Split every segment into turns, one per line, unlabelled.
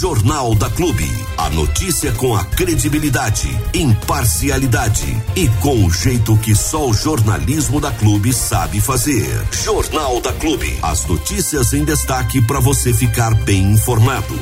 Jornal da Clube. A notícia com a credibilidade, imparcialidade e com o jeito que só o jornalismo da Clube sabe fazer. Jornal da Clube. As notícias em destaque para você ficar bem informado.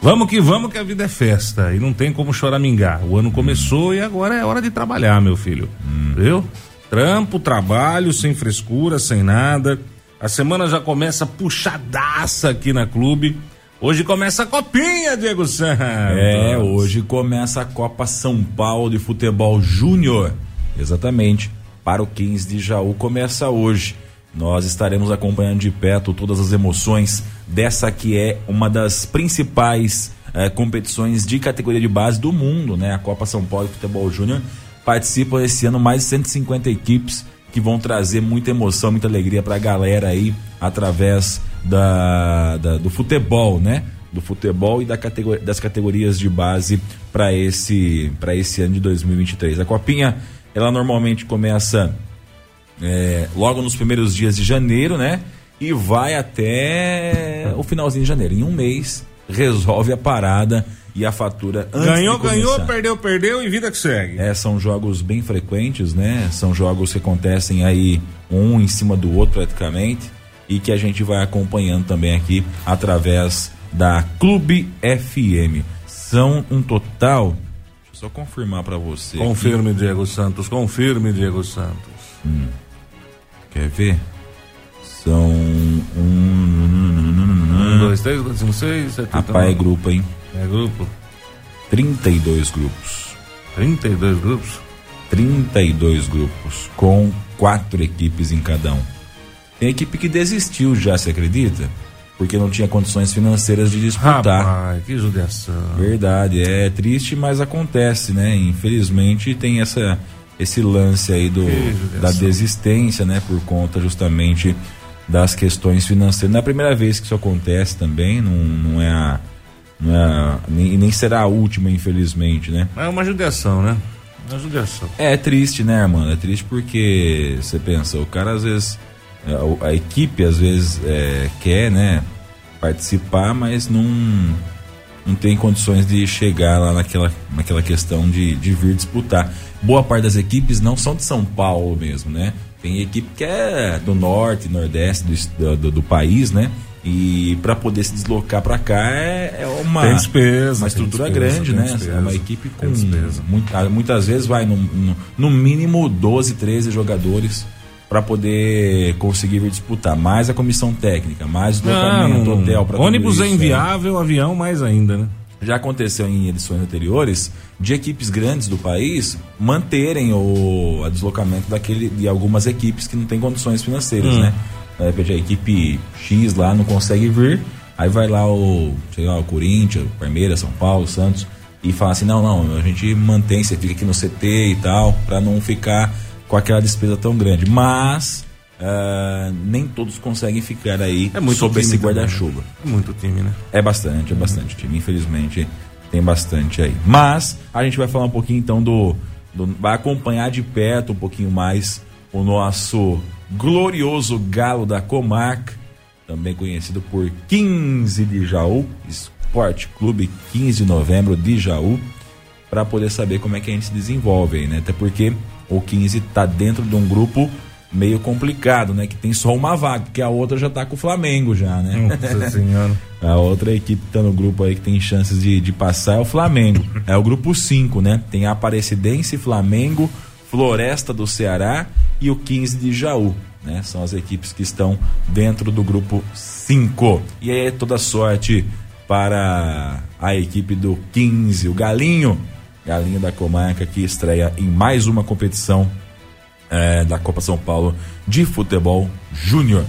Vamos que vamos que a vida é festa e não tem como choramingar. O ano começou e agora é hora de trabalhar, meu filho. Hum. Viu? Trampo, trabalho, sem frescura, sem nada. A semana já começa puxadaça aqui na clube. Hoje começa a copinha, Diego Santos.
É, hoje começa a Copa São Paulo de Futebol Júnior. Exatamente. Para o 15 de Jaú começa hoje. Nós estaremos acompanhando de perto todas as emoções dessa que é uma das principais eh, competições de categoria de base do mundo, né? A Copa São Paulo de Futebol Júnior. Participam esse ano mais de 150 equipes que vão trazer muita emoção, muita alegria para a galera aí através da, da, do futebol, né? Do futebol e da categoria, das categorias de base para esse esse ano de 2023. A copinha ela normalmente começa é, logo nos primeiros dias de janeiro, né? E vai até o finalzinho de janeiro. Em um mês resolve a parada e a fatura
ganhou ganhou perdeu perdeu e vida que segue
é são jogos bem frequentes né são jogos que acontecem aí um em cima do outro praticamente e que a gente vai acompanhando também aqui através da Clube FM são um total deixa eu só confirmar para você
confirme aqui. Diego Santos confirme Diego Santos hum.
quer ver são um,
um, dois, três, quatro, cinco, seis, sete,
Rapaz, é grupo, hein?
É grupo?
32 grupos.
32 grupos?
32 grupos, com quatro equipes em cada um. Tem equipe que desistiu já, você acredita? Porque não tinha condições financeiras de disputar.
Rapaz, que judiação.
Verdade, é triste, mas acontece, né? Infelizmente tem essa, esse lance aí do, da desistência, né? Por conta justamente das questões financeiras. Não é a primeira vez que isso acontece também, não, não é a é, nem, nem será a última, infelizmente, né?
É uma judiação, né? Uma judiação.
É, é triste, né, mano? É triste porque você pensa, o cara às vezes, a, a equipe às vezes é, quer, né, participar, mas não, não tem condições de chegar lá naquela, naquela questão de, de vir disputar. Boa parte das equipes não são de São Paulo mesmo, né? Tem equipe que é do norte, nordeste do, do, do país, né? E para poder se deslocar para cá é, é uma,
tem despesa,
uma estrutura despesa, grande, né? Despesa, é uma equipe com muita, muitas vezes vai no, no, no, mínimo 12, 13 jogadores para poder conseguir vir disputar. Mais a comissão técnica, mais o deslocamento,
Não, hotel para Ônibus é inviável, é. avião mais ainda, né?
Já aconteceu em edições anteriores de equipes grandes do país manterem o a deslocamento daquele de algumas equipes que não têm condições financeiras, hum. né? de repente a equipe X lá não consegue vir, aí vai lá o, sei lá, o Corinthians, Palmeiras, São Paulo, Santos, e fala assim, não, não, a gente mantém, você fica aqui no CT e tal, para não ficar com aquela despesa tão grande. Mas uh, nem todos conseguem ficar aí
é muito
sob esse
né?
guarda-chuva.
É muito time, né?
É bastante, é bastante time. Infelizmente tem bastante aí. Mas a gente vai falar um pouquinho então do, do vai acompanhar de perto um pouquinho mais o nosso glorioso Galo da Comarca, também conhecido por 15 de Jaú, Esporte Clube 15 de novembro de Jaú, para poder saber como é que a gente se desenvolve aí, né? Até porque o 15 está dentro de um grupo meio complicado, né? Que tem só uma vaga, que a outra já tá com o Flamengo já, né?
Nossa senhora.
a outra equipe que tá no grupo aí que tem chances de, de passar é o Flamengo. é o grupo 5, né? Tem Aparecidense, Flamengo, Floresta do Ceará e o 15 de Jaú. Né? São as equipes que estão dentro do grupo 5. E aí toda sorte para a equipe do 15, o Galinho, Galinho da Comarca, que estreia em mais uma competição é, da Copa São Paulo de futebol júnior.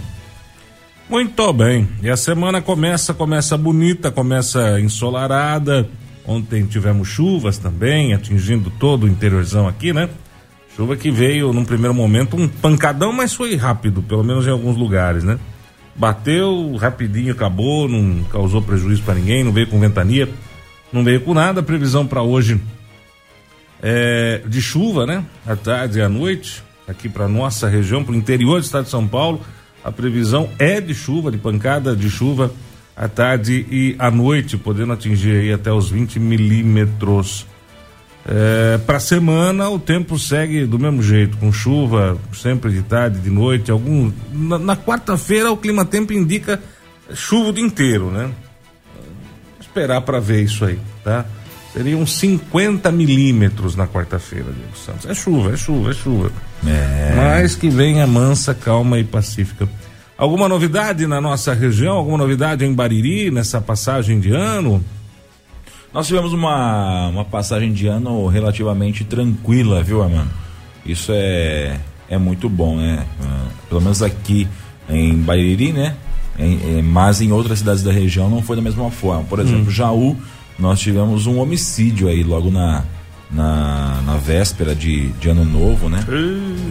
Muito bem. E a semana começa, começa bonita, começa ensolarada. Ontem tivemos chuvas também, atingindo todo o interiorzão aqui, né? Chuva que veio num primeiro momento um pancadão, mas foi rápido, pelo menos em alguns lugares, né? Bateu rapidinho, acabou, não causou prejuízo para ninguém, não veio com ventania, não veio com nada. Previsão para hoje é de chuva, né? À tarde e à noite, aqui para nossa região, para o interior do estado de São Paulo. A previsão é de chuva, de pancada de chuva à tarde e à noite, podendo atingir aí até os 20 milímetros. É, para semana o tempo segue do mesmo jeito, com chuva sempre de tarde, de noite. Algum na, na quarta-feira o clima tempo indica chuva o dia inteiro, né? Esperar para ver isso aí, tá? Seriam 50 milímetros na quarta-feira, Diego Santos. É chuva, é chuva, é chuva. É. Mas que venha mansa, calma e pacífica. Alguma novidade na nossa região? Alguma novidade em Bariri nessa passagem de ano?
Nós tivemos uma, uma passagem de ano relativamente tranquila, viu, Armando? Isso é, é muito bom, né? Uh, pelo menos aqui em Bariri, né? Mas em outras cidades da região não foi da mesma forma. Por exemplo, hum. Jaú, nós tivemos um homicídio aí logo na, na, na véspera de, de ano novo, né?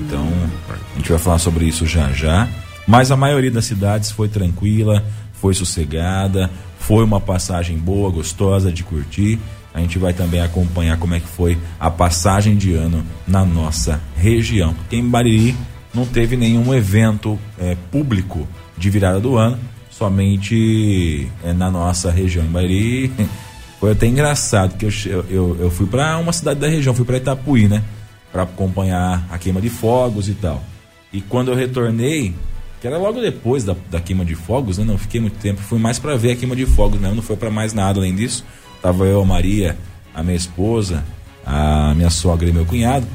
Então, a gente vai falar sobre isso já já. Mas a maioria das cidades foi tranquila, foi sossegada, foi uma passagem boa, gostosa de curtir. A gente vai também acompanhar como é que foi a passagem de ano na nossa região. Porque em Bariri não teve nenhum evento é, público de virada do ano, somente é, na nossa região. Em Bariri foi até engraçado, que eu, eu, eu fui para uma cidade da região, fui para Itapuí, né? Para acompanhar a queima de fogos e tal. E quando eu retornei, que era logo depois da, da queima de fogos, né? Não fiquei muito tempo, fui mais para ver a queima de fogos mesmo, não foi para mais nada além disso. Tava eu, a Maria, a minha esposa, a minha sogra e meu cunhado.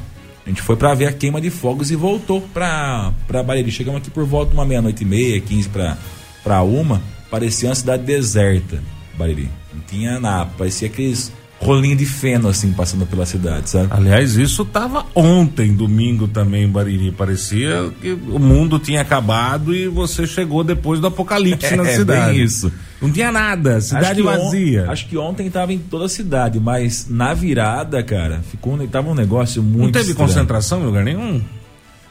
A gente foi para ver a queima de fogos e voltou para para Bariri. Chegamos aqui por volta de uma meia-noite e meia, 15 para para uma. Parecia uma cidade deserta, Bariri. Não tinha nada, parecia aqueles rolinho de feno, assim, passando pela cidade, sabe?
Aliás, isso tava ontem, domingo também em Bariri. Parecia que o mundo tinha acabado e você chegou depois do apocalipse na
é,
cidade.
Bem isso.
Não tinha nada, cidade
acho
vazia.
On, acho que ontem tava em toda a cidade, mas na virada, cara, ficou tava um negócio muito Não
teve
estranho.
concentração em lugar nenhum?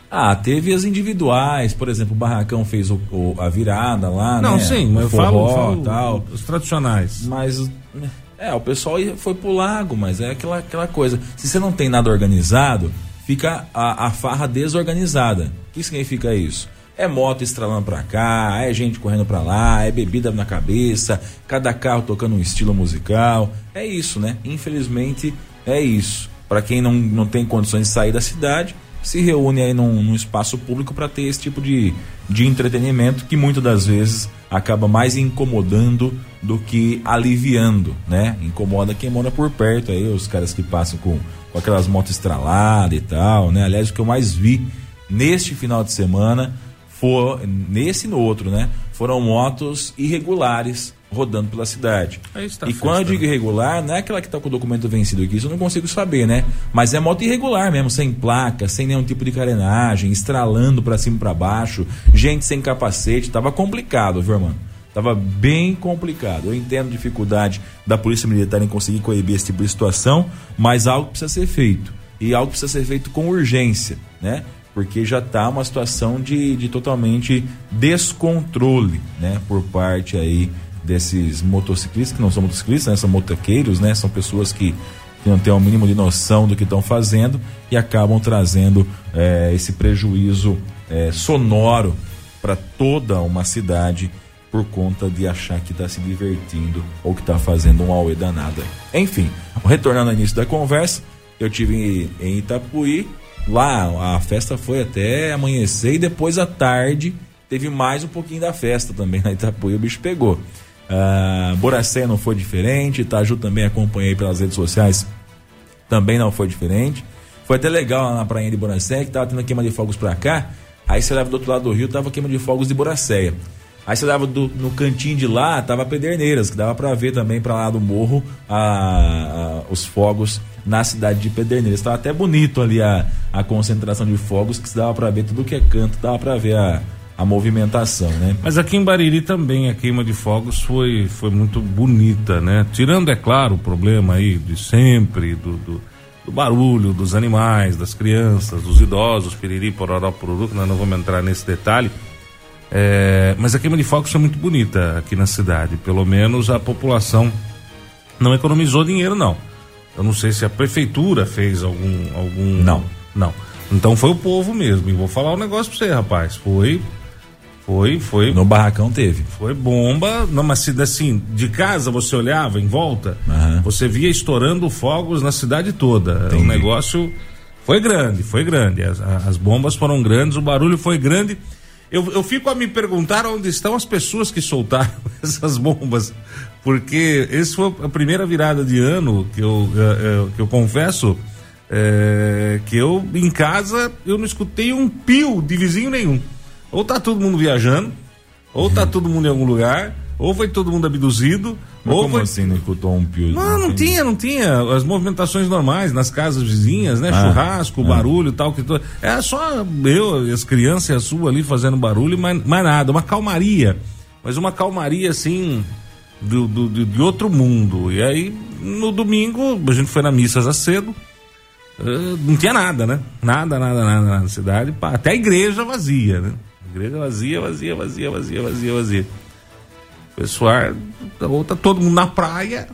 Ah, teve as individuais, por exemplo, o Barracão fez o, o, a virada lá,
Não,
né?
sim, mas eu falo, falo tal. os tradicionais.
Mas é, o pessoal foi pro lago, mas é aquela, aquela coisa. Se você não tem nada organizado, fica a, a farra desorganizada. O que significa isso? É moto estralando pra cá, é gente correndo pra lá, é bebida na cabeça, cada carro tocando um estilo musical. É isso, né? Infelizmente é isso. Para quem não, não tem condições de sair da cidade, se reúne aí num, num espaço público para ter esse tipo de, de entretenimento que muitas das vezes acaba mais incomodando do que aliviando, né? Incomoda quem mora por perto aí, os caras que passam com, com aquelas motos estraladas e tal, né? Aliás, o que eu mais vi neste final de semana foi nesse e no outro, né? Foram motos irregulares rodando pela cidade. Tá e quando eu digo irregular, não é aquela que está com o documento vencido aqui, isso eu não consigo saber, né? Mas é moto irregular mesmo, sem placa, sem nenhum tipo de carenagem, estralando para cima e para baixo, gente sem capacete, tava complicado, viu, irmão? Tava bem complicado. Eu entendo a dificuldade da Polícia Militar em conseguir coibir esse tipo de situação, mas algo precisa ser feito. E algo precisa ser feito com urgência, né? Porque já está uma situação de, de totalmente descontrole, né? Por parte aí desses motociclistas, que não são motociclistas, né? são motoqueiros, né? São pessoas que, não têm o mínimo de noção do que estão fazendo e acabam trazendo é, esse prejuízo é, sonoro para toda uma cidade por conta de achar que está se divertindo ou que está fazendo um auê danado. Enfim, retornando ao início da conversa, eu tive em Itapuí, lá a festa foi até amanhecer e depois à tarde teve mais um pouquinho da festa também na Itapuí, o bicho pegou. Uh, Boracé não foi diferente, Itaju também acompanhei pelas redes sociais, também não foi diferente. Foi até legal lá na praia de Boracé, que tava tendo queima de fogos pra cá. Aí você leva do outro lado do rio, tava queima de fogos de Boracéia. Aí você leva do, no cantinho de lá, tava Pederneiras, que dava para ver também para lá do morro a, a, os fogos na cidade de Pederneiras. Tava até bonito ali a, a concentração de fogos, que se dava para ver tudo que é canto, dava para ver a, a movimentação, né?
Mas aqui em Bariri também a queima de fogos foi, foi muito bonita, né? Tirando, é claro, o problema aí de sempre, do, do, do barulho, dos animais, das crianças, dos idosos, piriri, pororó, poruru, que nós não vamos entrar nesse detalhe. É, mas a queima de fogos foi muito bonita aqui na cidade. Pelo menos a população não economizou dinheiro, não. Eu não sei se a prefeitura fez algum. algum...
Não.
Não. Então foi o povo mesmo. E vou falar um negócio pra você, rapaz. Foi Foi, foi.
No barracão teve.
Foi bomba, numa cidade assim, de casa você olhava em volta,
Aham.
você via estourando fogos na cidade toda.
Entendi.
O negócio foi grande, foi grande. As, as bombas foram grandes, o barulho foi grande. Eu, eu fico a me perguntar onde estão as pessoas que soltaram essas bombas, porque esse foi a primeira virada de ano que eu, eh, eh, que eu confesso eh, que eu em casa eu não escutei um pio de vizinho nenhum. Ou tá todo mundo viajando, ou tá todo mundo em algum lugar, ou foi todo mundo abduzido,
Mas
ou
como
foi
assim não escutou um pio?
não, não tinha, não tinha. As movimentações normais nas casas vizinhas, né?
Ah,
Churrasco,
ah.
barulho tal. Que to... É só eu, as crianças e a sua ali fazendo barulho, mas mais nada. Uma calmaria. Mas uma calmaria assim. Do, do- do- de outro mundo. E aí, no domingo, a gente foi na missa já cedo. eh, não tinha nada, né? Nada, nada, nada, nada na cidade. Até a igreja vazia, né? Igreja vazia, vazia, vazia, vazia, vazia, vazia. Pessoal, ou tá todo mundo na praia,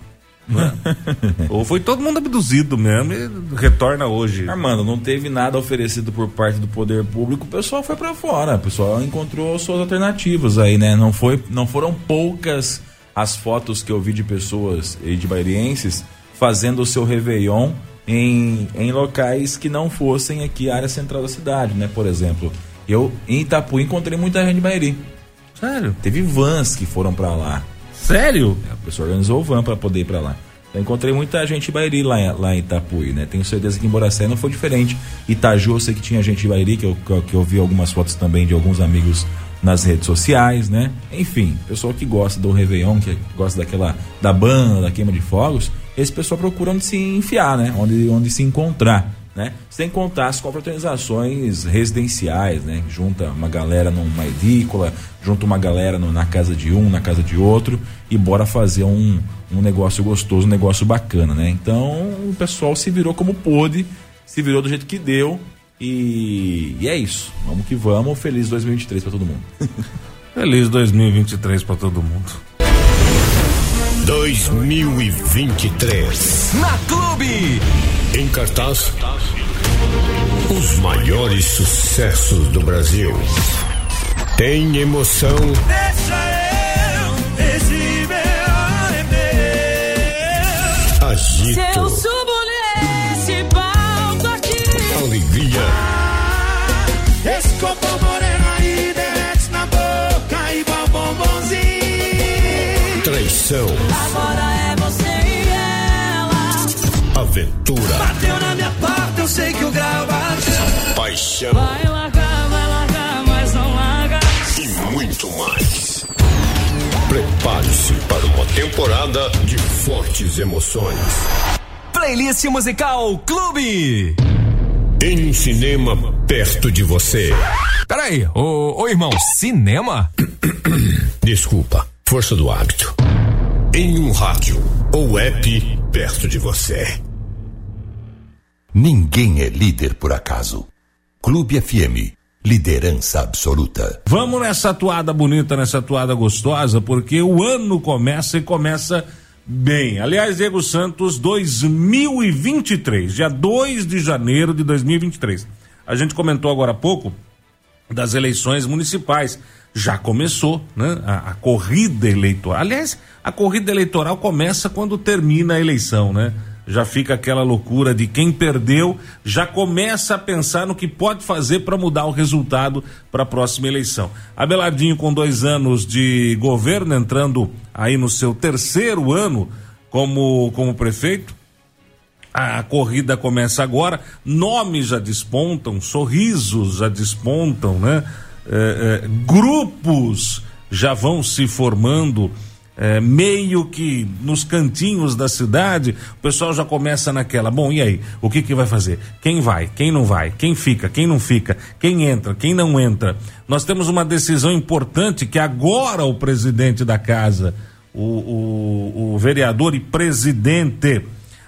né? ou foi todo mundo abduzido mesmo e retorna hoje.
Armando, não teve nada oferecido por parte do poder público, o pessoal foi pra fora, o pessoal encontrou suas alternativas aí, né? Não, foi, não foram poucas as fotos que eu vi de pessoas e de bairienses fazendo o seu Réveillon em, em locais que não fossem aqui a área central da cidade, né? Por exemplo, eu em Itapu encontrei muita gente de Bairi.
Sério?
Teve vans que foram pra lá.
Sério?
A pessoa organizou o van para poder ir para lá. Eu encontrei muita gente de Bairi lá, em- lá em Itapuí, né? Tenho certeza que em Boracé não foi diferente. Itaju, eu sei que tinha gente de Bairi, que eu, que eu- que eu vi algumas fotos também de alguns amigos nas redes sociais, né? Enfim, pessoal que gosta do Réveillon, que gosta daquela, da banda, da queima de fogos, esse pessoal procura onde se enfiar, né? Onde, onde se encontrar, né? Sem contar as confraternizações residenciais, né? Junta uma galera numa edícula, junta uma galera no- na casa de um, na casa de outro e bora fazer um, um negócio gostoso, um negócio bacana, né? Então o pessoal se virou como pôde, se virou do jeito que deu e, e é isso. Vamos que vamos. Feliz 2023 para todo mundo.
Feliz 2023 pra todo mundo.
2023.
Na Clube.
Em cartaz, os maiores sucessos do Brasil. Tem emoção,
Deixa eu, esse meu é
Se eu
agito,
subo nesse palco aqui,
alegria.
Esse copo moreno aí derrete na boca igual bombonzinho.
traição,
agora é.
Aventura,
Bateu na minha porta, eu sei que o grau bateu.
paixão
Vai largar, vai largar, mas não larga.
e muito mais. Prepare-se para uma temporada de fortes emoções.
Playlist musical Clube.
Em um cinema perto de você.
Peraí, ô, ô irmão, cinema?
Desculpa, força do hábito. Em um rádio ou app perto de você.
Ninguém é líder por acaso. Clube FM, liderança absoluta.
Vamos nessa toada bonita, nessa toada gostosa, porque o ano começa e começa bem. Aliás, Diego Santos 2023, dia 2 de janeiro de 2023. A gente comentou agora há pouco das eleições municipais. Já começou, né? A, a corrida eleitoral. Aliás, a corrida eleitoral começa quando termina a eleição, né? Já fica aquela loucura de quem perdeu, já começa a pensar no que pode fazer para mudar o resultado para a próxima eleição. Abelardinho, com dois anos de governo, entrando aí no seu terceiro ano como, como prefeito, a corrida começa agora, nomes já despontam, sorrisos já despontam, né? É, é, grupos já vão se formando, é, meio que nos cantinhos da cidade, o pessoal já começa naquela. Bom, e aí? O que, que vai fazer? Quem vai? Quem não vai? Quem fica? Quem não fica? Quem entra? Quem não entra? Nós temos uma decisão importante que agora o presidente da casa, o, o, o vereador e presidente.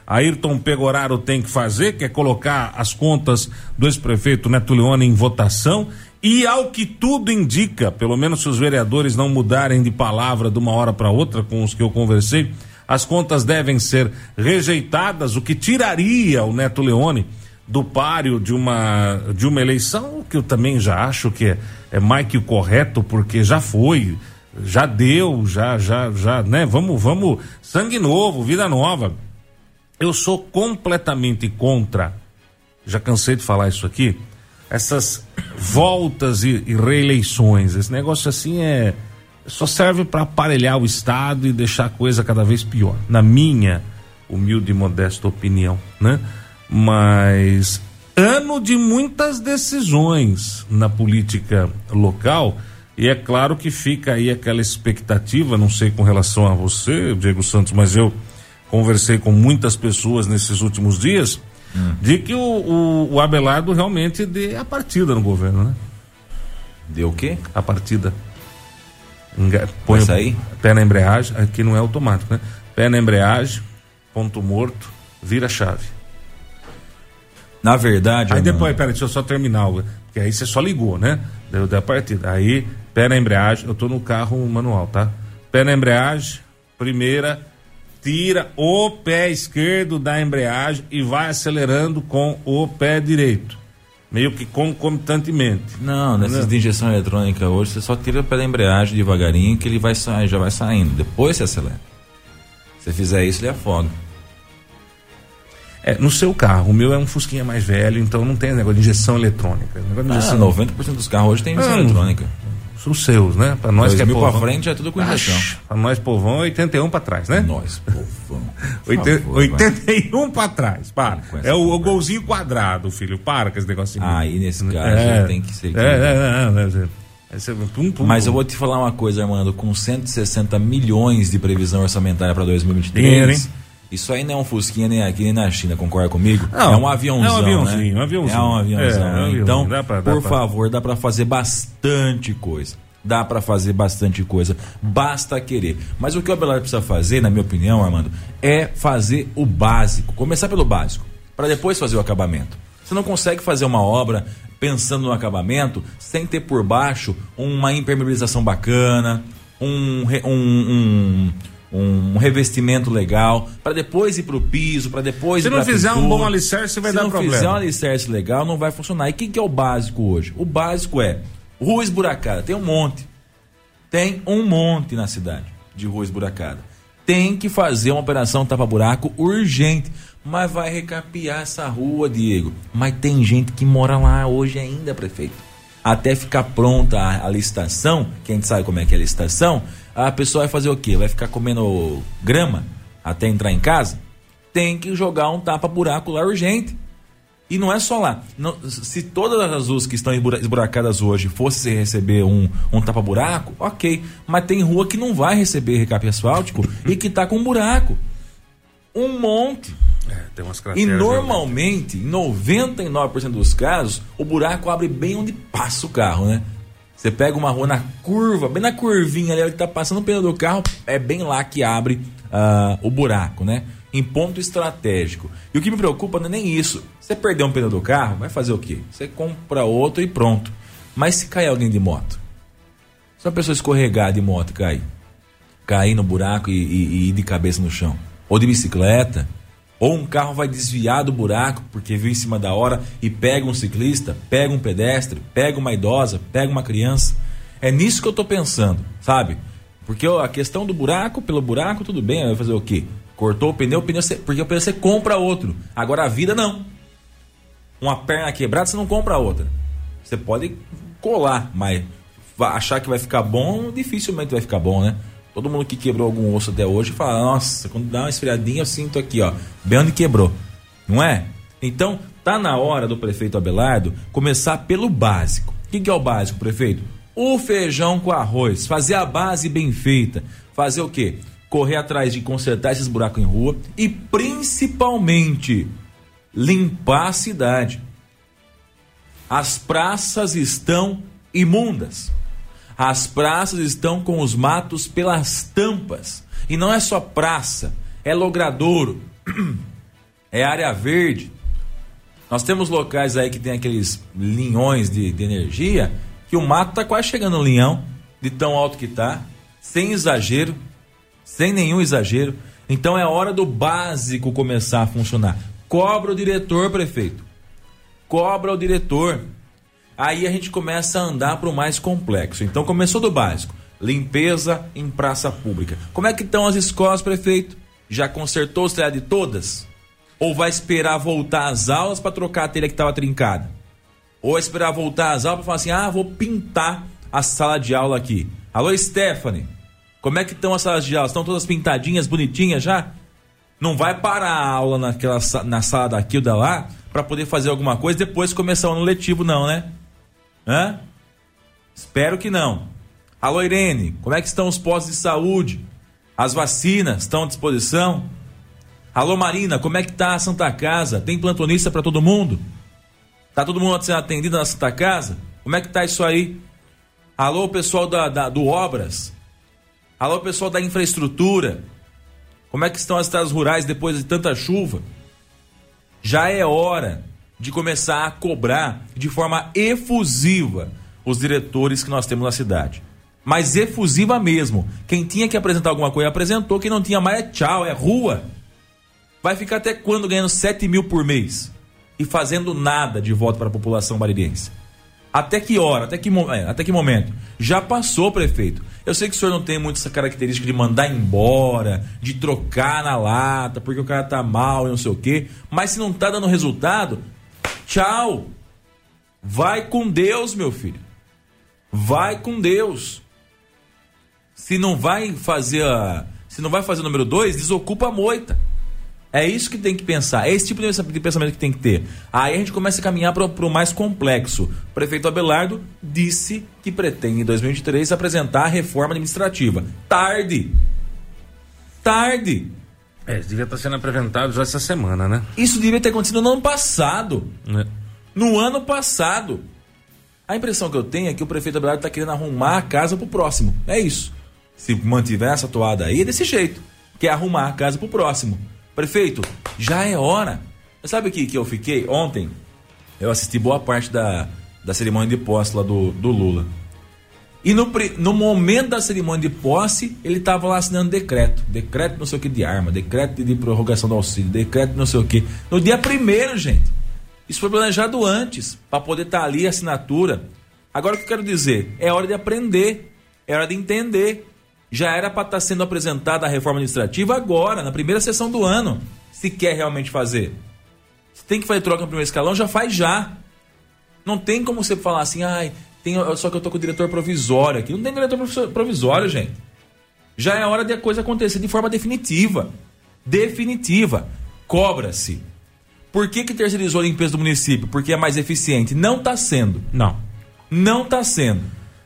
Ayrton Pegoraro tem que fazer, que é colocar as contas do ex-prefeito Neto Leone em votação. E ao que tudo indica, pelo menos se os vereadores não mudarem de palavra de uma hora para outra com os que eu conversei, as contas devem ser rejeitadas, o que tiraria o Neto Leone do páreo de uma, de uma eleição, o que eu também já acho que é, é mais que o correto, porque já foi, já deu, já, já, já, né? Vamos, vamos, sangue novo, vida nova. Eu sou completamente contra, já cansei de falar isso aqui, essas voltas e, e reeleições. Esse negócio assim é. Só serve para aparelhar o Estado e deixar a coisa cada vez pior. Na minha humilde e modesta opinião, né? Mas ano de muitas decisões na política local. E é claro que fica aí aquela expectativa, não sei com relação a você, Diego Santos, mas eu conversei com muitas pessoas nesses últimos dias de que o, o, o Abelardo realmente dê a partida no governo, né?
Deu o quê?
A partida. Enga- Põe
sair?
pé na embreagem, aqui não é automático, né? Pé na embreagem, ponto morto, vira a chave.
Na verdade,
Aí depois, peraí, deixa eu só terminar, porque aí você só ligou, né? Deu da partida. Aí, pé na embreagem, eu tô no carro manual, tá? Pé na embreagem, primeira, tira o pé esquerdo da embreagem e vai acelerando com o pé direito. Meio que concomitantemente.
Não, nessas de injeção eletrônica hoje, você só tira o pé da embreagem devagarinho que ele vai sair, já vai saindo. Depois você acelera. Se você fizer isso, ele afoga.
É, no seu carro, o meu é um Fusquinha mais velho, então não tem negócio de injeção eletrônica. Negócio de
Ah,
injeção
90% dos carros hoje tem injeção
Ah,
eletrônica.
Os seus, né? Pra nós que é
2000 pra
povão.
frente já é tudo com injeção.
Pra nós povão, 81 pra trás, né?
Nós, povão. Por
Oiten-
favor, vai.
81 pra trás, para. É o, o golzinho quadrado, filho. Para com esse negocinho.
Aí, nesse caso,
é,
tem que ser
É, é, é, é, é.
Mas eu vou te falar uma coisa, Armando, com 160 milhões de previsão orçamentária para 2023.
Dinheiro, hein?
Isso aí não é um Fusquinha nem aqui nem na China, concorda comigo?
Não,
é um aviãozão.
é um aviãozinho,
né?
um aviãozinho.
É um.
É, é um
né?
aviãozinho.
Então,
Dá pra- dá
por
pra-
favor, dá para fazer bastante coisa. Dá para fazer bastante coisa. Basta querer. Mas o que o Abelardo precisa fazer, na minha opinião, Armando, é fazer o básico. Começar pelo básico, para depois fazer o acabamento. Você não consegue fazer uma obra pensando no acabamento sem ter por baixo uma impermeabilização bacana, um, um, um, um revestimento legal, para depois ir pro piso, para depois
Se
ir
não fizer um
pintura.
bom alicerce, vai
Se
dar
não
problema.
fizer um alicerce legal, não vai funcionar. E o que, é o básico hoje? O básico é rua esburacada. Tem um monte. Tem um monte na cidade de rua esburacada. Tem que fazer uma operação tapa-buraco urgente. Mas vai recapear essa rua, Diego. Mas tem gente que mora lá hoje ainda, prefeito. Até ficar pronta a, a licitação, que a gente sabe como é que é a licitação, a pessoa vai fazer o quê? Vai ficar comendo grama até entrar em casa? Tem que jogar um tapa-buraco lá urgente. E não é só lá. Não- se todas as ruas que estão esbura- esburacadas hoje fossem receber um, um tapa-buraco, ok. Mas tem rua que não vai receber recape asfáltico e que tá com buraco. Um monte.
É, tem umas
E normalmente, em 99% dos casos, o buraco abre bem onde passa o carro, né? Você pega uma rua na curva, bem na curvinha ali, que tá passando o pneu do carro, é bem lá que abre ah, o buraco, né? Em ponto estratégico. E o que me preocupa não é nem isso. Você perder um pneu do carro, vai fazer o quê? Você compra outro e pronto. Mas se cair alguém de moto? Se uma pessoa escorregar de moto e cair? cair no buraco e, e- e ir de cabeça no chão. Ou de bicicleta. Ou um carro vai desviar do buraco porque viu em cima da hora e pega um ciclista, pega um pedestre, pega uma idosa, pega uma criança. É nisso que eu tô pensando, sabe? Porque a questão do buraco, pelo buraco, tudo bem, vai fazer o quê? Cortou o pneu, o pneu você- porque o pneu você compra outro. Agora a vida não. Uma perna quebrada, você não compra outra. Você pode colar, mas achar que vai ficar bom, dificilmente vai ficar bom, né? Todo mundo que quebrou algum osso até hoje fala, nossa, quando dá uma esfriadinha eu sinto aqui, ó, bem onde quebrou. Não é? Então, tá na hora do prefeito Abelardo começar pelo básico. O que, que é o básico, prefeito? O feijão com arroz, fazer a base bem feita. Fazer o quê? Correr atrás de consertar esses buracos em rua e principalmente limpar a cidade. As praças estão imundas. As praças estão com os matos pelas tampas. E não é só praça, é logradouro, é área verde. Nós temos locais aí que tem aqueles linhões de, de energia que o mato tá quase chegando no linhão, de tão alto que tá, sem exagero, sem nenhum exagero. Então é hora do básico começar a funcionar. Cobra o diretor, prefeito. cobra o diretor. Aí a gente começa a andar para o mais complexo. Então começou do básico: limpeza em praça pública. Como é que estão as escolas, prefeito? Já consertou o telhado de todas? Ou vai esperar voltar às aulas para trocar a telha que estava trincada? Ou esperar voltar às aulas para falar assim: ah, vou pintar a sala de aula aqui. Alô, Stephanie, como é que estão as salas de aula? Estão todas pintadinhas, bonitinhas já? Não vai parar a aula naquela, na sala daqui ou da lá para poder fazer alguma coisa depois começar o ano letivo, não, né? Hã? Espero que não. Alô, Irene, como é que estão os postos de saúde? As vacinas estão à disposição? Alô, Marina, como é que tá a Santa Casa? Tem plantonista para todo mundo? Tá todo mundo sendo atendido na Santa Casa? Como é que tá isso aí? Alô, pessoal da, da- do Obras? Alô, pessoal da infraestrutura? Como é que estão as estradas rurais depois de tanta chuva? Já é hora de começar a cobrar de forma efusiva os diretores que nós temos na cidade. Mas efusiva mesmo. Quem tinha que apresentar alguma coisa apresentou, quem não tinha mais é tchau, é rua. Vai ficar até quando ganhando 7 mil por mês e fazendo nada de volta para a população baririense? Até que hora? Até que, é, até que momento? Já passou, prefeito. Eu sei que o senhor não tem muito essa característica de mandar embora, de trocar na lata, porque o cara tá mal e não sei o quê. Mas se não tá dando resultado, tchau. Vai com Deus, meu filho. Vai com Deus. Se não vai fazer a, se não vai fazer o número 2, desocupa a moita. É isso que tem que pensar. É esse tipo de pensamento que tem que ter. Aí a gente começa a caminhar para o mais complexo. O prefeito Abelardo disse que pretende, em 2023, apresentar a reforma administrativa. Tarde. Tarde.
É, isso devia estar sendo apresentado já essa semana, né?
Isso devia ter acontecido no ano passado.
É.
No ano passado. A impressão que eu tenho é que o prefeito Abelardo está querendo arrumar a casa pro próximo. É isso. Se mantiver essa toada aí, é desse jeito. Quer arrumar a casa pro próximo. Prefeito, já é hora. Sabe o que, que eu fiquei? Ontem, eu assisti boa parte da, da cerimônia de posse lá do, do Lula. E no, no momento da cerimônia de posse, ele estava lá assinando decreto. Decreto não sei o que de arma, decreto de prorrogação do auxílio, decreto não sei o que. No dia primeiro, gente. Isso foi planejado antes, para poder estar ali a assinatura. Agora o que eu quero dizer? É hora de aprender, é hora de entender. Já era para estar sendo apresentada a reforma administrativa agora, na primeira sessão do ano, se quer realmente fazer. Se tem que fazer troca no primeiro escalão, já faz já. Não tem como você falar assim, ai, tem, só que eu tô com o diretor provisório aqui. Não tem diretor provisó- provisório, gente. Já é hora de a coisa acontecer de forma definitiva. Definitiva. Cobra-se. Por que, que terceirizou a limpeza do município? Porque é mais eficiente. Não está sendo.
Não.
Não está sendo.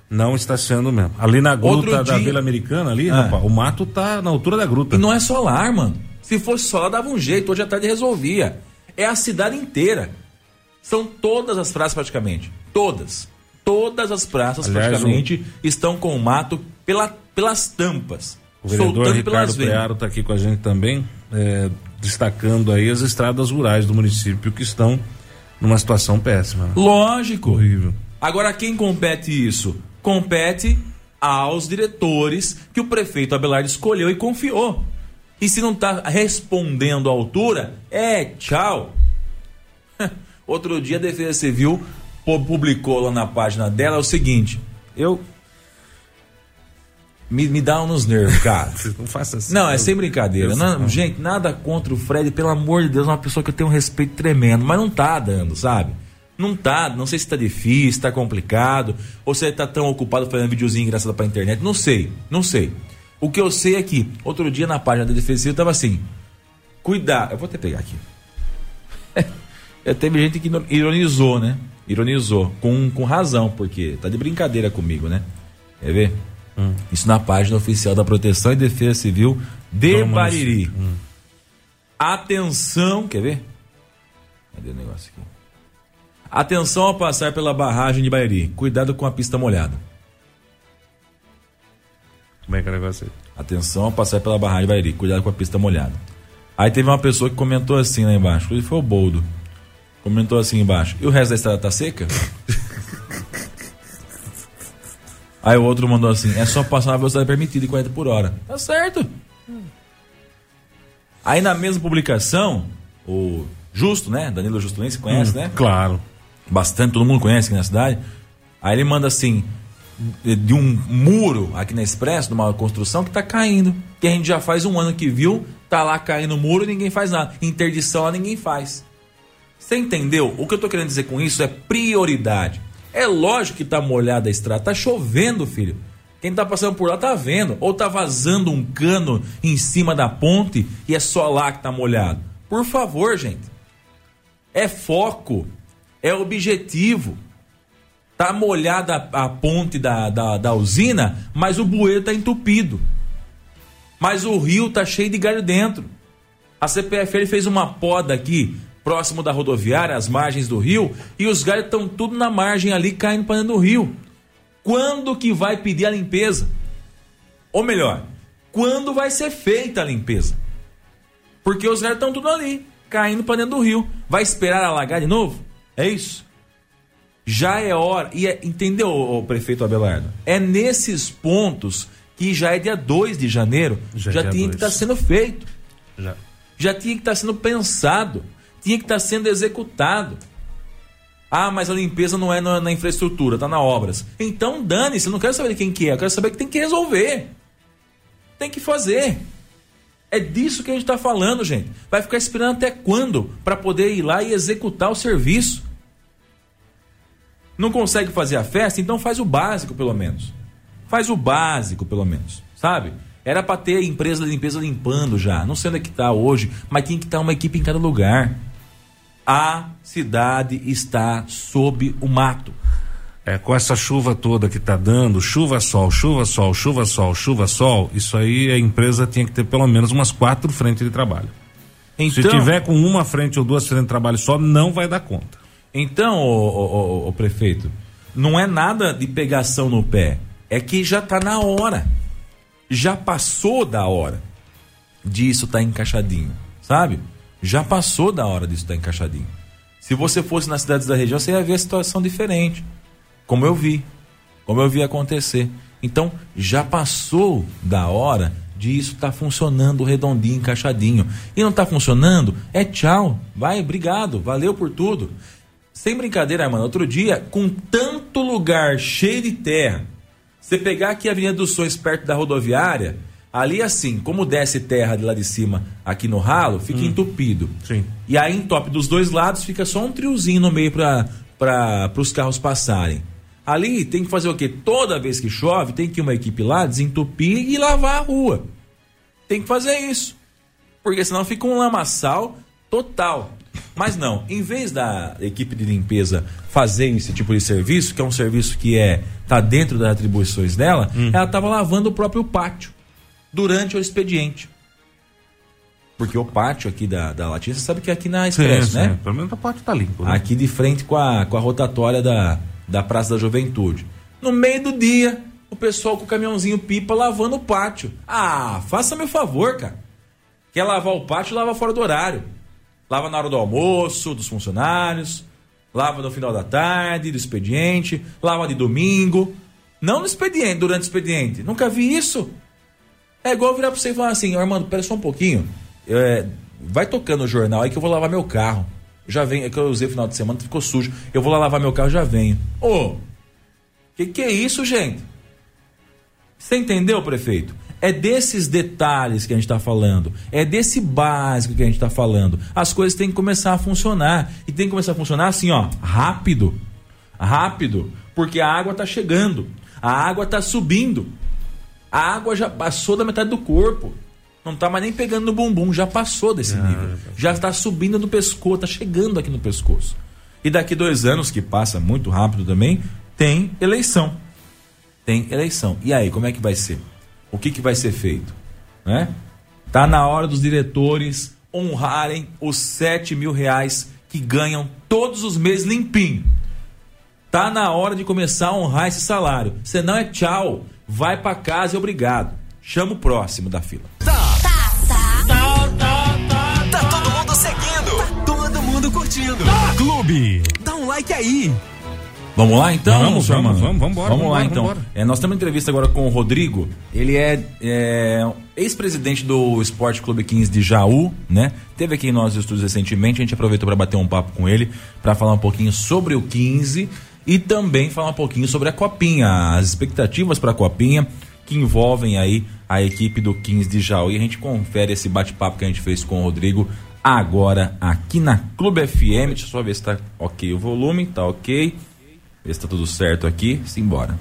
Não está sendo mesmo. Ali na gruta da Vila Americana, ali,
Ah.
rapaz, o mato tá na altura da gruta.
E não é solar, mano. Se fosse solar, dava um jeito. Hoje à tarde resolvia. É a cidade inteira. São todas as praças praticamente. Todas. Todas as praças
Aliás,
praticamente estão com o mato pela, pelas tampas.
O vereador Ricardo. Prearo está aqui com a gente também, é, destacando aí as estradas rurais do município que estão numa situação péssima.
Lógico.
Horrível.
Agora, quem compete isso? Compete aos diretores que o prefeito Abelardo escolheu e confiou. E se não está respondendo à altura, é tchau. Outro dia a Defesa Civil publicou lá na página dela o seguinte: eu. Me, me dá um nos nervos, cara.
Não faça assim.
Não, é sem brincadeira. Não, gente, nada contra o Fred, pelo amor de Deus, é uma pessoa que eu tenho um respeito tremendo, mas não tá dando, sabe? Não tá, não sei se tá difícil, tá complicado, ou se ele tá tão ocupado fazendo videozinho engraçado pra internet, não sei, não sei. O que eu sei é que, outro dia na página da Defesa Civil tava assim, cuidar, eu vou até pegar aqui. É, Teve gente que ironizou, né? Ironizou, com, com razão, porque tá de brincadeira comigo, né? Quer ver? Isso na página oficial da Proteção e Defesa Civil de Bariri. Atenção, quer ver? Cadê o negócio aqui? Atenção ao passar pela barragem de Bariri. Cuidado com a pista molhada.
Como é que é o negócio aí?
Atenção ao passar pela barragem de Bariri. Cuidado com a pista molhada. Aí teve uma pessoa que comentou assim lá embaixo. Ele foi o Boldo. Comentou assim embaixo. E o resto da estrada tá seca? Aí o outro mandou assim: é só passar na velocidade permitida de 40 por hora. Tá certo. Aí na mesma publicação, o Justo, né? Danilo Justo, nem se conhece, né?
Claro.
bastante, todo mundo conhece aqui na cidade. Aí ele manda assim, de um muro aqui na Expresso, de uma construção que tá caindo. Que a gente já faz um ano que viu, tá lá caindo o muro e ninguém faz nada. Interdição lá ninguém faz. Você entendeu? O que eu tô querendo dizer com isso é prioridade. É lógico que tá molhada a estrada, tá chovendo, filho. Quem tá passando por lá tá vendo. Ou tá vazando um cano em cima da ponte e é só lá que tá molhado. Por favor, gente. É foco. É objetivo. Tá molhada a, a ponte da, da, da usina, mas o bueiro tá entupido. Mas o rio tá cheio de galho dentro. A CPFL fez uma poda aqui, próximo da rodoviária, às margens do rio, e os galhos estão tudo na margem ali, caindo para dentro do rio. Quando que vai pedir a limpeza? Ou melhor, quando vai ser feita a limpeza? Porque os galhos estão tudo ali, caindo para dentro do rio. Vai esperar alagar de novo? É isso? Já é hora. E é, entendeu, ô, prefeito Abelardo? É nesses pontos que já é dia 2 de janeiro,
Já
já,
é dia
tinha que
dois.
estar sendo feito
Já.
já tinha que estar sendo pensado, tinha que estar sendo executado. Ah, mas a limpeza não é na, infraestrutura, tá na obras. Então dane-se, eu não quero saber de quem que é, eu quero saber que tem que resolver. Tem que fazer. É disso que a gente está falando, gente. Vai ficar esperando até quando para poder ir lá e executar o serviço? Não consegue fazer a festa? Então faz o básico, pelo menos. Faz o básico, pelo menos. Sabe? Era para ter a empresa de limpeza limpando já. Não sei onde é que tá hoje, mas tinha que estar uma equipe em cada lugar. A cidade está sob o mato.
É, com essa chuva toda que tá dando, chuva, sol, chuva, sol, chuva, sol, chuva, sol, isso aí a empresa tinha que ter pelo menos umas quatro frentes de trabalho. Se
Então,
tiver com uma frente ou duas frentes de trabalho só, não vai dar conta.
Então, ô, ô, ô, prefeito, não é nada de pegação no pé. É que já tá na hora. Já passou da hora disso tá encaixadinho, sabe? Já passou da hora disso tá encaixadinho. Se você fosse nas cidades da região, você ia ver a situação diferente. Como eu vi. Como eu vi acontecer. Então, já passou da hora de isso tá funcionando redondinho, encaixadinho. E não tá funcionando? É tchau. Vai, obrigado. Valeu por tudo. Sem brincadeira, mano. Outro dia, com tanto lugar cheio de terra, você pegar aqui a Avenida dos Sonhos perto da rodoviária, ali assim, como desce terra de lá de cima aqui no ralo, fica entupido.
Sim.
E aí entope dos dois lados, fica só um triozinho no meio para os carros passarem. Ali tem que fazer o quê? Toda vez que chove, tem que ir uma equipe lá desentupir e lavar a rua. Tem que fazer isso. Porque senão fica um lamaçal total. Mas não, em vez da equipe de limpeza fazer esse tipo de serviço, que é um serviço que é tá dentro das atribuições dela, ela estava lavando o próprio pátio durante o expediente. Porque o pátio aqui da, da Latina, você sabe que é aqui na Expresso, né?
Pelo menos a parte tá limpo. Né?
Aqui de frente com a, com a rotatória da, da Praça da Juventude. No meio do dia, o pessoal com o caminhãozinho pipa lavando o pátio. Ah, faça meu favor, cara. Quer lavar o pátio, lava fora do horário. Lava na hora do almoço, dos funcionários. Lava no final da tarde, do expediente. Lava de domingo. Não no expediente, durante o expediente. Nunca vi isso. É igual virar pra você e falar assim, "Ô, Armando, pera só um pouquinho. É, vai tocando o jornal aí que eu vou lavar meu carro. Já venho, é que eu usei final de semana, ficou sujo. Eu vou lá lavar meu carro já venho. Ô, que que é isso, gente? Você entendeu, prefeito? É desses detalhes que a gente está falando. É desse básico que a gente está falando. As coisas têm que começar a funcionar. E tem que começar a funcionar assim, ó, rápido. Rápido. Porque a água está chegando. A água está subindo. A água já passou da metade do corpo. Não tá mais nem pegando no bumbum, já passou desse nível. Já está subindo no pescoço, tá chegando aqui no pescoço. E daqui dois anos, que passa muito rápido também, tem eleição. Tem eleição. E aí, como é que vai ser? O que, que vai ser feito? Né? Tá na hora dos diretores honrarem os 7 mil reais que ganham todos os meses limpinho. Tá na hora de começar a honrar esse salário. Senão é tchau, vai pra casa e obrigado. Chama o próximo da fila.
Tá todo mundo seguindo. Tá todo mundo curtindo. Clube. Dá um like aí.
Vamos lá então,
Vamos,
senhor
vamos,
Mano?
vamos, vambora,
Vamos lá
vambora,
então.
vambora.
É, nós temos uma entrevista agora com o Rodrigo. Ele é, é, ex-presidente do Esporte Clube 15 de Jaú, né? Teve aqui em nossos estúdios recentemente, a gente aproveitou para bater um papo com ele, para falar um pouquinho sobre o 15 e também falar um pouquinho sobre a Copinha, as expectativas para a Copinha que envolvem aí a equipe do 15 de Jaú. E a gente confere esse bate-papo que a gente fez com o Rodrigo agora aqui na Clube FM. Deixa eu só ver se tá ok o volume, tá ok. Ver se tá tudo certo aqui. Simbora.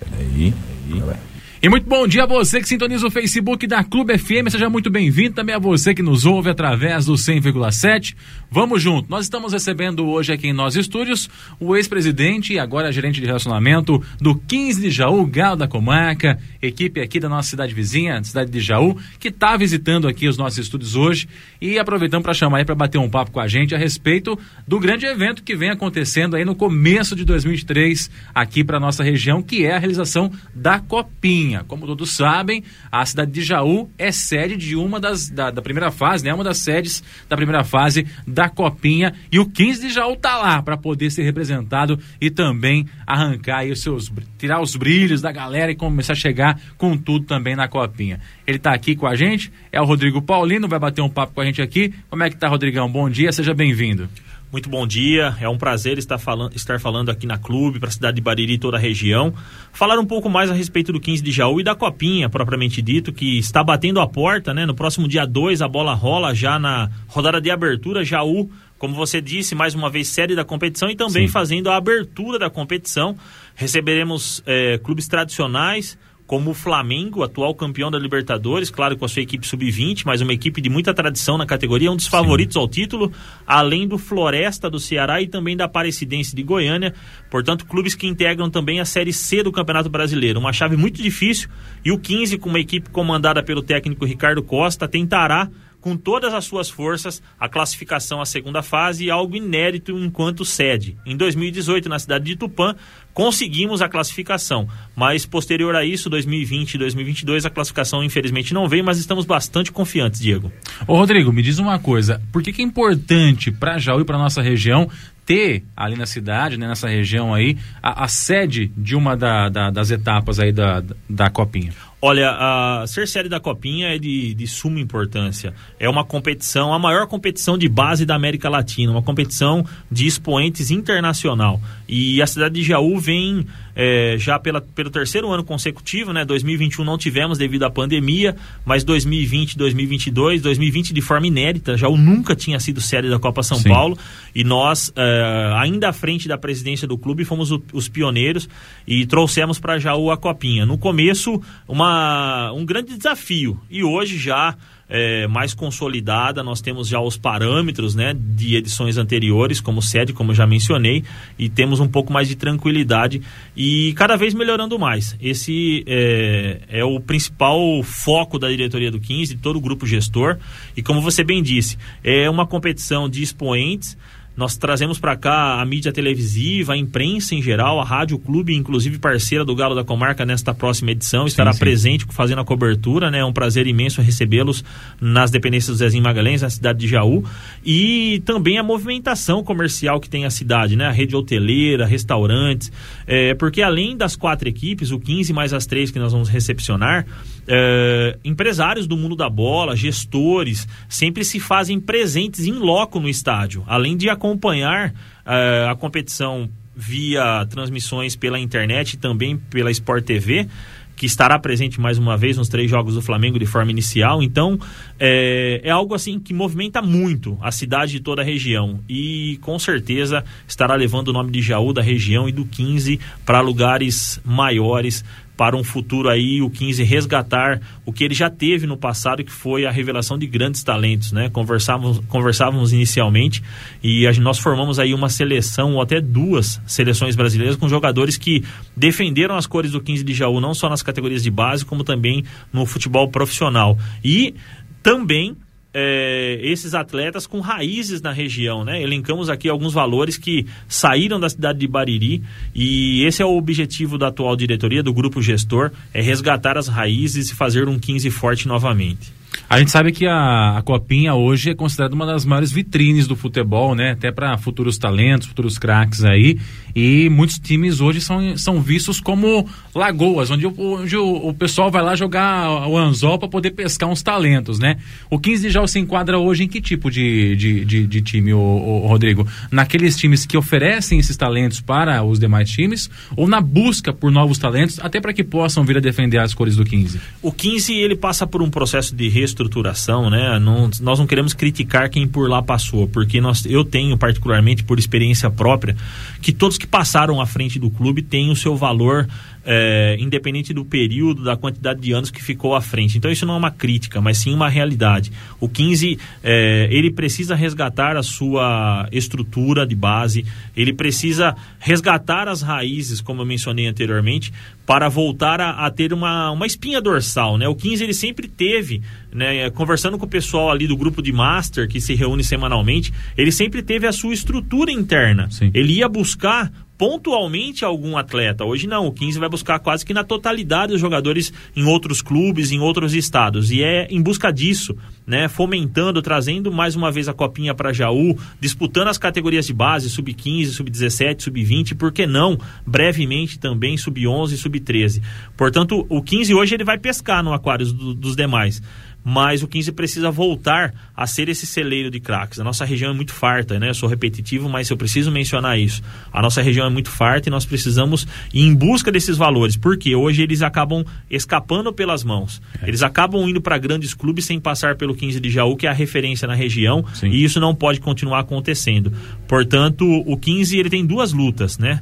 Peraí. Peraí.
E muito bom dia a você que sintoniza o Facebook da Clube FM. Seja muito bem-vindo também a você que nos ouve através do 100,7. Vamos junto. Nós estamos recebendo hoje aqui em nossos estúdios o ex-presidente e agora gerente de relacionamento do 15 de Jaú, Galo da Comarca, equipe aqui da nossa cidade vizinha, cidade de Jaú, que está visitando aqui os nossos estúdios hoje e aproveitando para chamar aí para bater um papo com a gente a respeito do grande evento que vem acontecendo aí no começo de 2023 aqui para nossa região, que é a realização da Copinha. Como todos sabem, a cidade de Jaú é sede de uma das da, da primeira fase, né? Uma das sedes da primeira fase da Copinha e o 15 de Jaú tá lá para poder ser representado e também arrancar os seus tirar os brilhos da galera e começar a chegar com tudo também na Copinha. Ele tá aqui com a gente, é o Rodrigo Paulino, vai bater um papo com a gente aqui. Como é que tá, Rodrigão? Bom dia, seja bem-vindo.
Muito bom dia, é um prazer estar falando, estar falando aqui na clube, para a cidade de Bariri e toda a região. Falar um pouco mais a respeito do 15 de Jaú e da Copinha, propriamente dito, que está batendo a porta, né? No próximo dia 2 a bola rola já na rodada de abertura. Jaú, como você disse, mais uma vez série da competição e também fazendo a abertura da competição. Receberemos eh, clubes tradicionais, como o Flamengo, atual campeão da Libertadores, claro com a sua equipe sub-20, mas uma equipe de muita tradição na categoria, um dos favoritos ao título, além do Floresta do Ceará e também da Aparecidense de Goiânia. Portanto, clubes que integram também a Série C do Campeonato Brasileiro. Uma chave muito difícil e o 15, com uma equipe comandada pelo técnico Ricardo Costa, tentará com todas as suas forças a classificação à segunda fase e algo inédito enquanto sede. Em 2018, na cidade de Tupã, conseguimos a classificação, mas posterior a isso, 2020 e 2022, a classificação infelizmente não veio, mas estamos bastante confiantes, Diego.
Ô Rodrigo, me diz uma coisa, por que, que é importante para Jaú e para nossa região ter ali na cidade, né, nessa região aí, a, a sede de uma da- da- das etapas aí da, da Copinha?
Olha, a ser série da Copinha é de, de suma importância. É uma competição, a maior competição de base da América Latina, uma competição de expoentes internacional. E a cidade de Jaú vem é, já pela, pelo terceiro ano consecutivo, né? 2021 não tivemos devido à pandemia, mas 2020, 2022, 2020 de forma inédita. Jaú nunca tinha sido série da Copa São
Sim.
Paulo e nós, é, ainda à frente da presidência do clube, fomos o- os pioneiros e trouxemos para Jaú a Copinha. No começo, uma, um grande desafio e hoje já é, mais consolidada, nós temos já os parâmetros né, de edições anteriores, como sede, como já mencionei, e temos um pouco mais de tranquilidade e cada vez melhorando mais. Esse é, é o principal foco da diretoria do 15, de todo o grupo gestor, e como você bem disse, é uma competição de expoentes. Nós trazemos para cá a mídia televisiva, a imprensa em geral, a Rádio Clube, inclusive parceira do Galo da Comarca nesta próxima edição, estará
sim.
presente fazendo a cobertura, né? É um prazer imenso recebê-los nas dependências do Zezinho Magalhães, na cidade de Jaú, e também a movimentação comercial que tem a cidade, né? A rede hoteleira, restaurantes, é, porque além das quatro equipes, o 15 mais as três que nós vamos recepcionar, é, empresários do mundo da bola, gestores, sempre se fazem presentes em loco no estádio, além de acompanhar é, a competição via transmissões pela internet e também pela Sport TV que estará presente mais uma vez nos três jogos do Flamengo de forma inicial. Então, é, é algo assim que movimenta muito a cidade e toda a região. E com certeza estará levando o nome de Jaú da região e do 15 para lugares maiores para um futuro aí o 15 resgatar o que ele já teve no passado que foi a revelação de grandes talentos, né? Conversávamos, conversávamos inicialmente e a nós formamos aí uma seleção ou até duas seleções brasileiras com jogadores que defenderam as cores do 15 de Jaú não só nas categorias de base como também no futebol profissional e também é, esses atletas com raízes na região, né? Elencamos aqui alguns valores que saíram da cidade de Bariri e esse é o objetivo da atual diretoria, do grupo gestor, é resgatar as raízes e fazer um 15 forte novamente.
A gente sabe que a, a Copinha hoje é considerada uma das maiores vitrines do futebol, né? Até para futuros talentos, futuros craques aí. E muitos times hoje são, são vistos como lagoas, onde, o, onde o, o pessoal vai lá jogar o anzol para poder pescar uns talentos, né? O 15 de se enquadra hoje em que tipo de, de, de, de time, o, o Rodrigo? Naqueles times que oferecem esses talentos para os demais times ou na busca por novos talentos, até para que possam vir a defender as cores do 15?
O 15 ele passa por um processo de reestruturação, né? Não- nós não queremos criticar quem por lá passou, porque nós, eu tenho particularmente por experiência própria que todos que passaram à frente do clube têm o seu valor é, independente do período, da quantidade de anos que ficou à frente. Então isso não é uma crítica, mas sim uma realidade. O 15 é, ele precisa resgatar a sua estrutura de base, ele precisa resgatar as raízes, como eu mencionei anteriormente, para voltar a, a ter uma, uma espinha dorsal, né? O 15 ele sempre teve, né, conversando com o pessoal ali do grupo de master que se reúne semanalmente, ele sempre teve a sua estrutura interna.
Sim.
Ele ia buscar pontualmente algum atleta. Hoje não, o 15 vai buscar quase que na totalidade os jogadores em outros clubes, em outros estados. E é em busca disso, né, fomentando, trazendo mais uma vez a copinha para Jaú, disputando as categorias de base, sub-15, sub-17, sub-20, por que não brevemente também sub-11 e sub-13. Portanto, o 15 hoje ele vai pescar no aquário do- dos demais mas o 15 precisa voltar a ser esse celeiro de craques. A nossa região é muito farta, né? Eu sou repetitivo, mas eu preciso mencionar isso. A nossa região é muito farta e nós precisamos ir em busca desses valores, porque hoje eles acabam escapando pelas mãos. Eles acabam indo para grandes clubes sem passar pelo 15 de Jaú, que é a referência na região,
Sim.
e isso não pode continuar acontecendo. Portanto, o 15 ele tem duas lutas, né?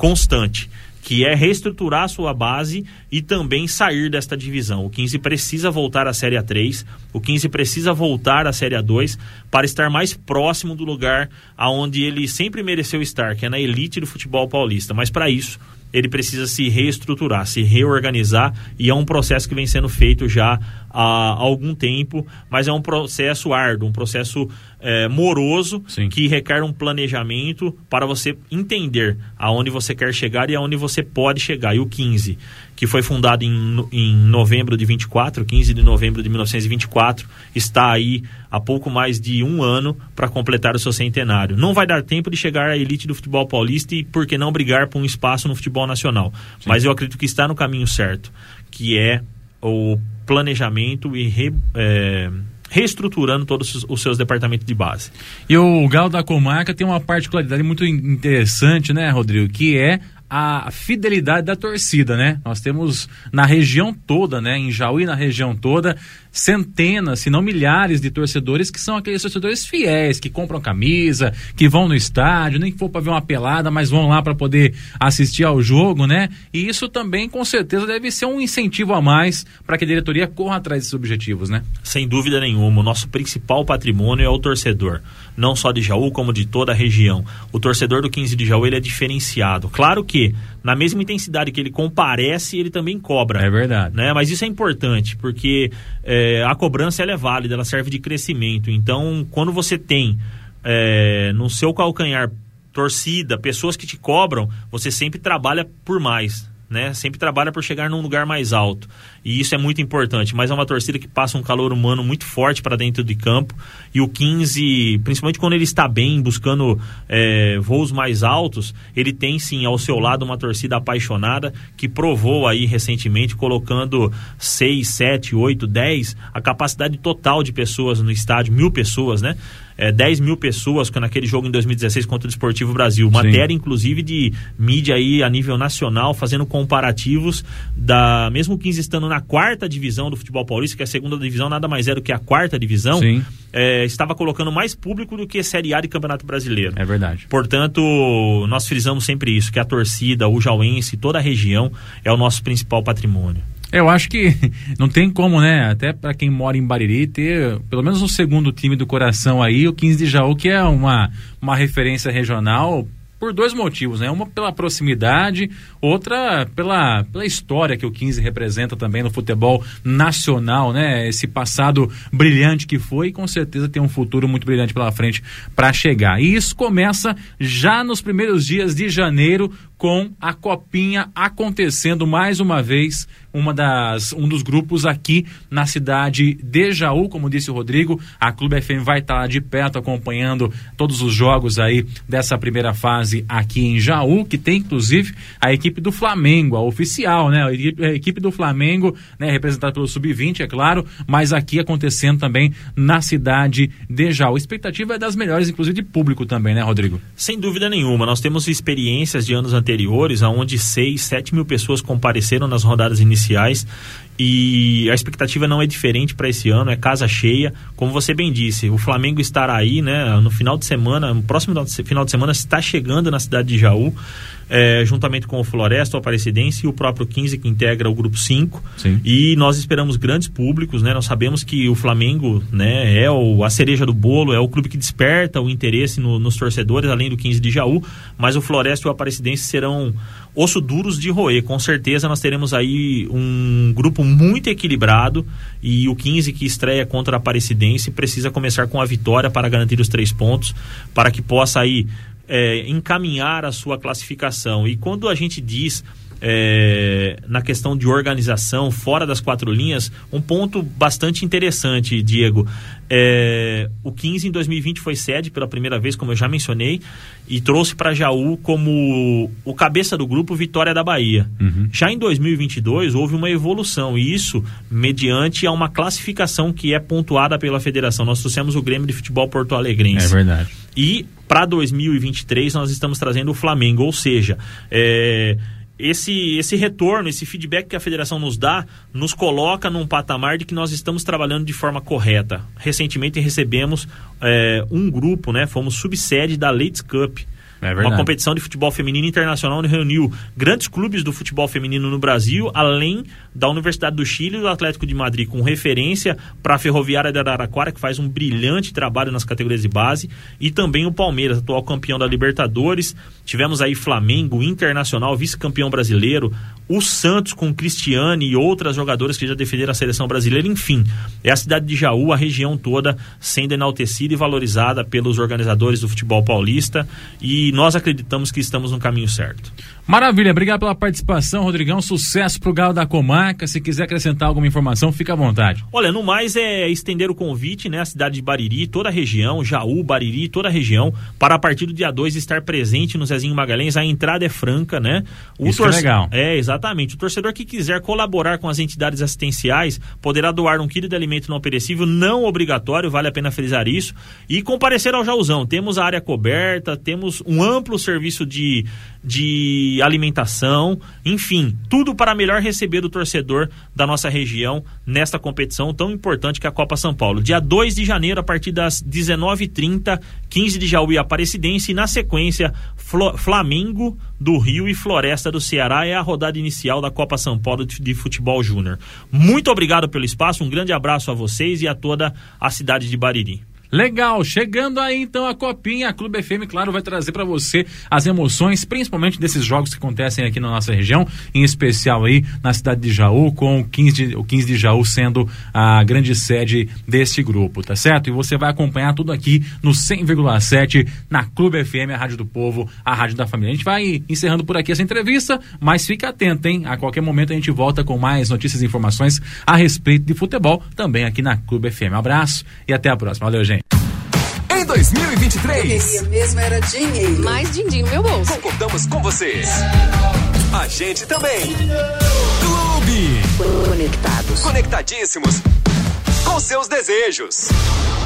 constante, que é reestruturar a sua base e também sair desta divisão. O 15 precisa voltar à Série A3, o 15 precisa voltar à Série A2 para estar mais próximo do lugar aonde ele sempre mereceu estar, que é na elite do futebol paulista. Mas para isso, ele precisa se reestruturar, se reorganizar e é um processo que vem sendo feito já há algum tempo, mas é um processo árduo, um processo eh, moroso
Sim.
que requer um planejamento para você entender aonde você quer chegar e aonde você pode chegar. E o 15, que foi fundado em, em novembro de 24, 15 de novembro de 1924, está aí há pouco mais de um ano para completar o seu centenário. Não vai dar tempo de chegar à elite do futebol paulista e por que não brigar por um espaço no futebol nacional. Mas eu acredito que está no caminho certo, que é o planejamento e re- é, reestruturando todos os- seus departamentos de base.
E o Galo da Comarca tem uma particularidade muito in- interessante, né, Rodrigo? Que é a fidelidade da torcida, né? Nós temos na região toda, né? Em Jaú e na região toda, centenas, se não milhares de torcedores que são aqueles torcedores fiéis, que compram camisa, que vão no estádio, nem que for para ver uma pelada, mas vão lá para poder assistir ao jogo, né? E isso também, com certeza, deve ser um incentivo a mais para que a diretoria corra atrás desses objetivos, né?
Sem dúvida nenhuma, o nosso principal patrimônio é o torcedor, não só de Jaú, como de toda a região. O torcedor do 15 de Jaú ele é diferenciado. Claro que, na mesma intensidade que ele comparece, ele também cobra.
É verdade.
né? Mas isso é importante, porque é, a cobrança ela é válida, ela serve de crescimento. Então, quando você tem é, no seu calcanhar torcida, pessoas que te cobram, você sempre trabalha por mais. Né? Sempre trabalha por chegar num lugar mais alto. E isso é muito importante. Mas é uma torcida que passa um calor humano muito forte para dentro de campo. E o 15, principalmente quando ele está bem, buscando é, voos mais altos, ele tem sim ao seu lado uma torcida apaixonada que provou aí recentemente, colocando 6, 7, 8, 10, a capacidade total de pessoas no estádio, mil pessoas, né? É, 10 mil pessoas que naquele jogo em 2016 contra o Esportivo Brasil. Matéria, inclusive, de mídia aí a nível nacional, fazendo comparativos da. Mesmo o 15 estando na quarta divisão do futebol paulista, que a segunda divisão nada mais é do que a quarta divisão,
Sim.
é, estava colocando mais público do que Série A de Campeonato Brasileiro.
É verdade.
Portanto, nós frisamos sempre isso, que a torcida, o jauense, toda a região é o nosso principal patrimônio.
Eu acho que não tem como, né? Até para quem mora em Bariri ter pelo menos um segundo time do coração aí, o 15 de Jaú, que é uma, uma referência regional por dois motivos, né? Uma pela proximidade, outra pela, pela história que o 15 representa também no futebol nacional, né? Esse passado brilhante que foi e com certeza tem um futuro muito brilhante pela frente para chegar. E isso começa já nos primeiros dias de janeiro com a copinha acontecendo mais uma vez uma das, um dos grupos aqui na cidade de Jaú, como disse o Rodrigo. A Clube FM vai estar de perto acompanhando todos os jogos aí dessa primeira fase aqui em Jaú, que tem inclusive a equipe do Flamengo, a oficial, né? A equipe, a equipe do Flamengo, né? Representada pelo Sub-20, é claro, mas aqui acontecendo também na cidade de Jaú. A expectativa é das melhores, inclusive de público também, né, Rodrigo?
Sem dúvida nenhuma. Nós temos experiências de anos anteriores, onde 6, 7 mil pessoas compareceram nas rodadas iniciais e a expectativa não é diferente para esse ano, é casa cheia. Como você bem disse, o Flamengo estará aí, né, no final de semana, no próximo final de semana, está chegando na cidade de Jaú. É, juntamente com o Floresta, o Aparecidense e o próprio 15 que integra o grupo 5.
Sim.
E nós esperamos grandes públicos, né? Nós sabemos que o Flamengo, né, é o, a cereja do bolo, é o clube que desperta o interesse no- nos torcedores, além do 15 de Jaú, mas o Floresta e o Aparecidense serão osso duros de roer. Com certeza nós teremos aí um grupo muito equilibrado e o 15 que estreia contra a Aparecidense precisa começar com a vitória para garantir os três pontos, para que possa aí é, encaminhar a sua classificação. E quando a gente diz é, na questão de organização fora das quatro linhas, um ponto bastante interessante, Diego. É, o 15 em 2020 foi sede pela primeira vez, como eu já mencionei, e trouxe para Jaú como o cabeça do grupo Vitória da Bahia. Já em 2022 houve uma evolução, e isso mediante a uma classificação que é pontuada pela federação. Nós trouxemos o Grêmio de Futebol Porto Alegrense.
É verdade.
E para 2023 nós estamos trazendo o Flamengo, ou seja, é, esse, esse retorno, esse feedback que a federação nos dá, nos coloca num patamar de que nós estamos trabalhando de forma correta. Recentemente recebemos é, um grupo, né? Fomos subsede da Ladies Cup.
É
uma competição de futebol feminino internacional onde reuniu grandes clubes do futebol feminino no Brasil, além da Universidade do Chile e do Atlético de Madrid, com referência para a Ferroviária de Araraquara, que faz um brilhante trabalho nas categorias de base, e também o Palmeiras, atual campeão da Libertadores. Tivemos aí Flamengo, Internacional, vice-campeão brasileiro, o Santos com Cristiane e outras jogadoras que já defenderam a seleção brasileira, enfim. É a cidade de Jaú, a região toda sendo enaltecida e valorizada pelos organizadores do futebol paulista e nós acreditamos que estamos no caminho certo.
Maravilha, obrigado pela participação, Rodrigão. Sucesso pro Galo da Comarca. Se quiser acrescentar alguma informação, fica à vontade.
Olha, no mais é estender o convite, né, à cidade de Bariri, toda a região, Jaú, Bariri, toda a região, para a partir do dia 2 estar presente no Zezinho Magalhães. A entrada é franca, né? O
Isso que é legal.
É, exatamente. O torcedor que quiser colaborar com as entidades assistenciais poderá doar um quilo de alimento não perecível, não obrigatório, vale a pena frisar isso, e comparecer ao Jauzão. Temos a área coberta, temos um amplo serviço de, de alimentação, enfim, tudo para melhor receber o torcedor da nossa região nesta competição tão importante que é a Copa São Paulo. Dia 2 de janeiro, a partir das 19h30, 15 de Jaú e Aparecidense, e na sequência, Flamengo do Rio e Floresta do Ceará é a rodada inicial da Copa São Paulo de Futebol Júnior. Muito obrigado pelo espaço, um grande abraço a vocês e a toda a cidade de Bariri.
Legal, chegando aí então a Copinha, a Clube FM, claro, vai trazer para você as emoções, principalmente desses jogos que acontecem aqui na nossa região, em especial aí na cidade de Jaú, com o 15 de, o 15 de Jaú sendo a grande sede deste grupo, tá certo? E você vai acompanhar tudo aqui no 100,7 na Clube FM, a Rádio do Povo, a Rádio da Família. A gente vai encerrando por aqui essa entrevista, mas fica atento, hein? A qualquer momento a gente volta com mais notícias e informações a respeito de futebol, também aqui na Clube FM. Um abraço e até a próxima. Valeu, gente.
Em 2023,
Queria mesmo era dinheiro.
Mais din-din no meu bolso.
concordamos com você. A gente também. Clube.
Conectados.
Conectadíssimos com seus desejos.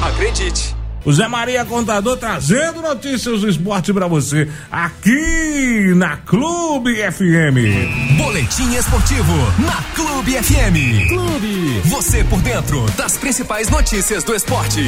Acredite.
O Zé Maria Contador trazendo notícias do esporte pra você aqui na Clube FM.
Boletim esportivo na Clube FM. Clube. Você por dentro das principais notícias do esporte.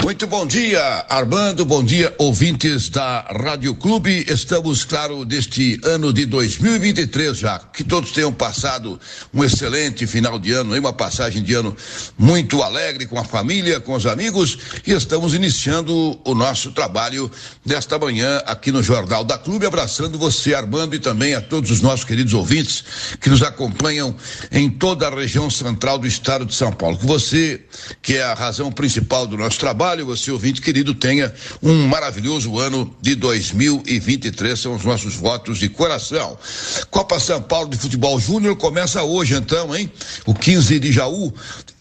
Muito bom dia, Armando. Bom dia, ouvintes da Rádio Clube. Estamos, claro, deste ano de 2023 já. Que todos tenham passado um excelente final de ano, uma passagem de ano muito alegre com a família, com os amigos. E estamos iniciando o nosso trabalho desta manhã aqui no Jornal da Clube, abraçando você, Armando, e também a todos os nossos queridos ouvintes que nos acompanham em toda a região central do estado de São Paulo. Você, que é a razão principal do nosso trabalho, Carvalho, você ouvinte querido, tenha um maravilhoso ano de 2023, são os nossos votos de coração. Copa São Paulo de Futebol Júnior começa hoje, então, hein? O 15 de Jaú.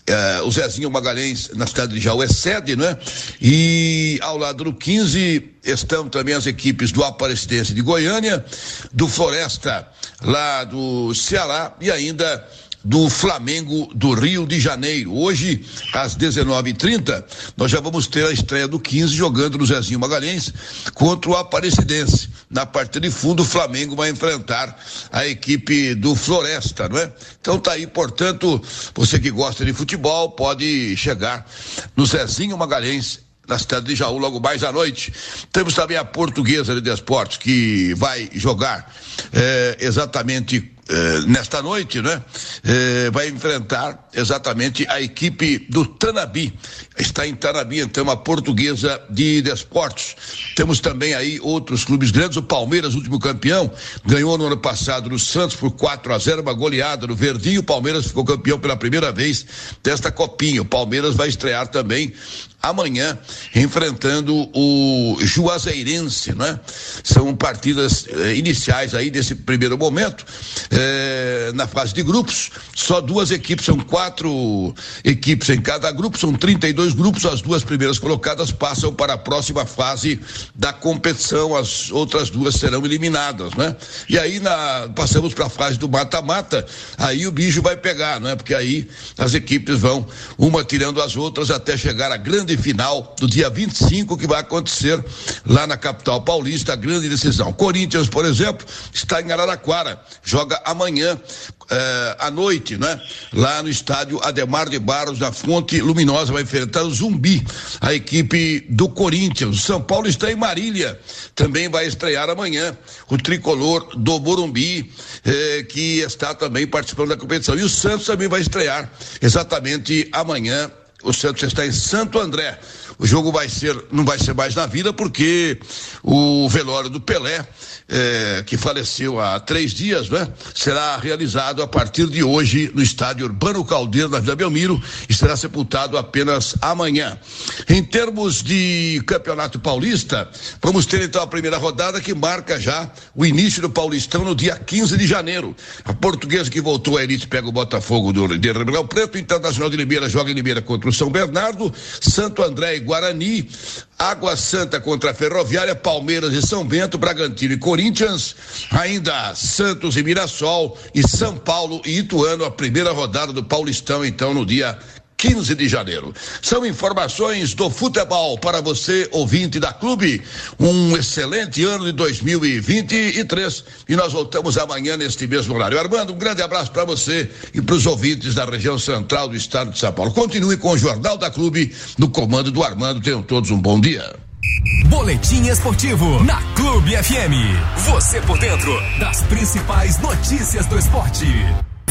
eh, o Zezinho Magalhães, na cidade de Jaú, é sede, né? E ao lado do 15 estão também as equipes do Aparecidense de Goiânia, do Floresta, lá do Ceará, e ainda do Flamengo do Rio de Janeiro. Hoje, às 19h30, nós já vamos ter a estreia do 15 jogando no Zezinho Magalhães contra o Aparecidense. Na partida de fundo, o Flamengo vai enfrentar a equipe do Floresta, não é? Então tá aí, portanto, você que gosta de futebol pode chegar no Zezinho Magalhães na cidade de Jaú, logo mais à noite. Temos também a Portuguesa de Desportos, que vai jogar eh, exatamente eh, nesta noite, né? Eh, vai enfrentar exatamente a equipe do Tanabi. Está em Tanabi, então, a Portuguesa de Desportos. Temos também aí outros clubes grandes. O Palmeiras, último campeão, ganhou no ano passado no Santos por 4 a 0 uma goleada no Verdinho. O Palmeiras ficou campeão pela primeira vez desta copinha. O Palmeiras vai estrear também amanhã enfrentando o Juazeirense, né? São partidas eh, iniciais aí desse primeiro momento eh, na fase de grupos. Só duas equipes, são quatro equipes em cada grupo, são 32 grupos. As duas primeiras colocadas passam para a próxima fase da competição. As outras duas serão eliminadas, né? E aí na, passamos para a fase do mata-mata. Aí o bicho vai pegar, né? Porque aí as equipes vão uma tirando as outras até chegar à grande final do dia 25 que vai acontecer lá na capital paulista, a grande decisão. Corinthians, por exemplo, está em Araraquara, joga amanhã eh, à noite, né? Lá no estádio Ademar de Barros, na Fonte Luminosa, vai enfrentar o Zumbi, a equipe do Corinthians. São Paulo está em Marília, também vai estrear amanhã o tricolor do Morumbi, eh, que está também participando da competição. E o Santos também vai estrear exatamente amanhã o Santos está em Santo André. O jogo vai ser, não vai ser mais na Vila, porque o velório do Pelé, eh, que faleceu há três dias, né? Será realizado a partir de hoje no estádio Urbano Caldeiro, na Vila Belmiro, e será sepultado apenas amanhã. Em termos de Campeonato Paulista, vamos ter então a primeira rodada que marca já o início do Paulistão no dia 15 de janeiro. A portuguesa que voltou à elite pega o Botafogo do Ribeirão Preto, Internacional de Limeira joga em Limeira contra o São Bernardo, Santo André e Guarani, Água Santa contra a Ferroviária, Palmeiras e São Bento, Bragantino e Corinthians, ainda Santos e Mirassol e São Paulo e Ituano, a primeira rodada do Paulistão, então, no dia 15 de janeiro. São informações do futebol para você, ouvinte da Clube. Um excelente ano de 2023 e nós voltamos amanhã neste mesmo horário. Armando, um grande abraço para você e para os ouvintes da região central do estado de São Paulo. Continue com o Jornal da Clube no comando do Armando. Tenham todos um bom dia.
Boletim esportivo na Clube FM. Você por dentro das principais notícias do esporte.